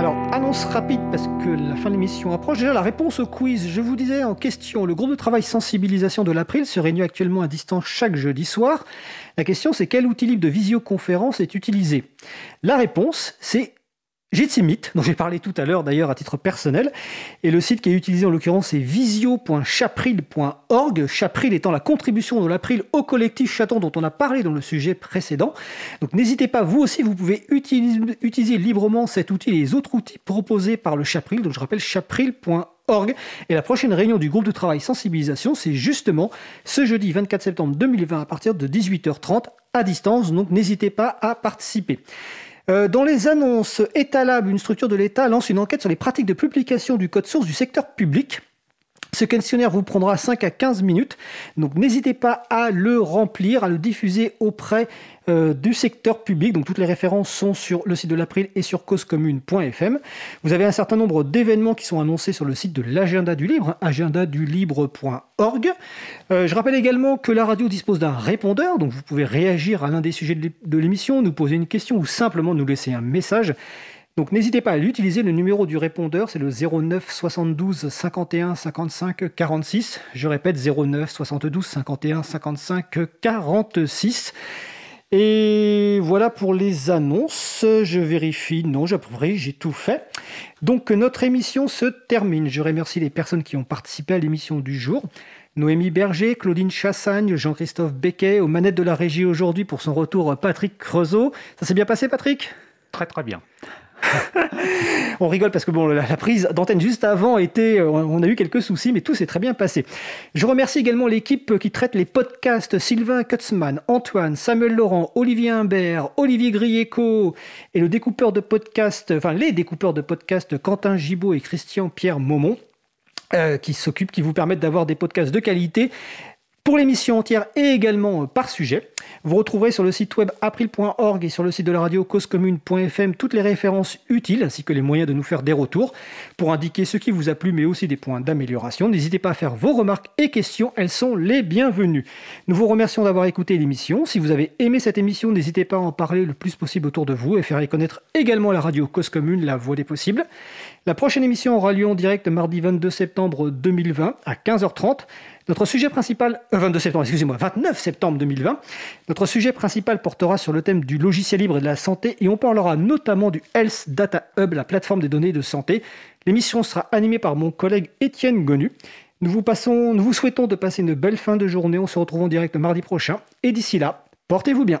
Alors, annonce rapide parce que la fin de l'émission approche. Déjà, la réponse au quiz. Je vous disais en question, le groupe de travail sensibilisation de l'April se réunit actuellement à distance chaque jeudi soir. La question, c'est quel outil libre de visioconférence est utilisé? La réponse, c'est Jitsimit, dont j'ai parlé tout à l'heure d'ailleurs à titre personnel, et le site qui est utilisé en l'occurrence c'est visio.chapril.org, Chapril étant la contribution de l'April au collectif Chaton dont on a parlé dans le sujet précédent. Donc n'hésitez pas, vous aussi vous pouvez utiliser, librement cet outil et les autres outils proposés par le Chapril, donc je rappelle chapril.org. Et la prochaine réunion du groupe de travail sensibilisation, c'est justement ce jeudi 24 septembre 2020 à partir de 18h30 à distance, donc n'hésitez pas à participer. Euh, dans les annonces, Etalab, une structure de l'État, lance une enquête sur les pratiques de publication du code source du secteur public. Ce questionnaire vous prendra 5 à 15 minutes, donc n'hésitez pas à le remplir, à le diffuser auprès euh, du secteur public. Donc toutes les références sont sur le site de l'April et sur causecommune.fm. Vous avez un certain nombre d'événements qui sont annoncés sur le site de l'agenda du libre, agendadulibre.org. Euh, je rappelle également que la radio dispose d'un répondeur, donc vous pouvez réagir à l'un des sujets de l'émission, nous poser une question ou simplement nous laisser un message. Donc n'hésitez pas à l'utiliser, le numéro du répondeur c'est le 09 72 51 55 46. Je répète 09 72 51 55 46. Et voilà pour les annonces. Je vérifie. Non, j'ai j'ai tout fait. Donc notre émission se termine. Je remercie les personnes qui ont participé à l'émission du jour. Noémie Berger, Claudine Chassagne, Jean-Christophe Becquet, aux manettes de la régie aujourd'hui pour son retour Patrick Creusot. Ça s'est bien passé Patrick? Très très bien. on rigole parce que la, prise d'antenne juste avant était, euh, on a eu quelques soucis, mais tout s'est très bien passé. Je remercie également l'équipe qui traite les podcasts Sylvain Kutzmann, Antoine, Samuel Laurent, Olivier Imbert, Olivier Grieco et le découpeur de podcasts, enfin les découpeurs de podcasts Quentin Gibaud et Christian Pierre Maumont. Euh, qui s'occupent, qui vous permettent d'avoir des podcasts de qualité pour l'émission entière et également euh, par sujet. Vous retrouverez sur le site web april.org et sur le site de la radio causecommune.fm toutes les références utiles ainsi que les moyens de nous faire des retours pour indiquer ce qui vous a plu mais aussi des points d'amélioration. N'hésitez pas à faire vos remarques et questions, elles sont les bienvenues. Nous vous remercions d'avoir écouté l'émission. Si vous avez aimé cette émission, n'hésitez pas à en parler le plus possible autour de vous et faire connaître également la radio Cause Commune, la voix des possibles. La prochaine émission aura lieu en direct mardi 22 septembre 2020 à 15h30. Notre sujet principal, 22 euh, septembre, excusez-moi, 29 septembre 2020, notre sujet principal portera sur le thème du logiciel libre et de la santé et on parlera notamment du Health Data Hub, la plateforme des données de santé. L'émission sera animée par mon collègue Étienne Gonu. Nous vous, passons, nous vous souhaitons de passer une belle fin de journée. On se retrouve en direct mardi prochain. Et d'ici là, portez-vous bien.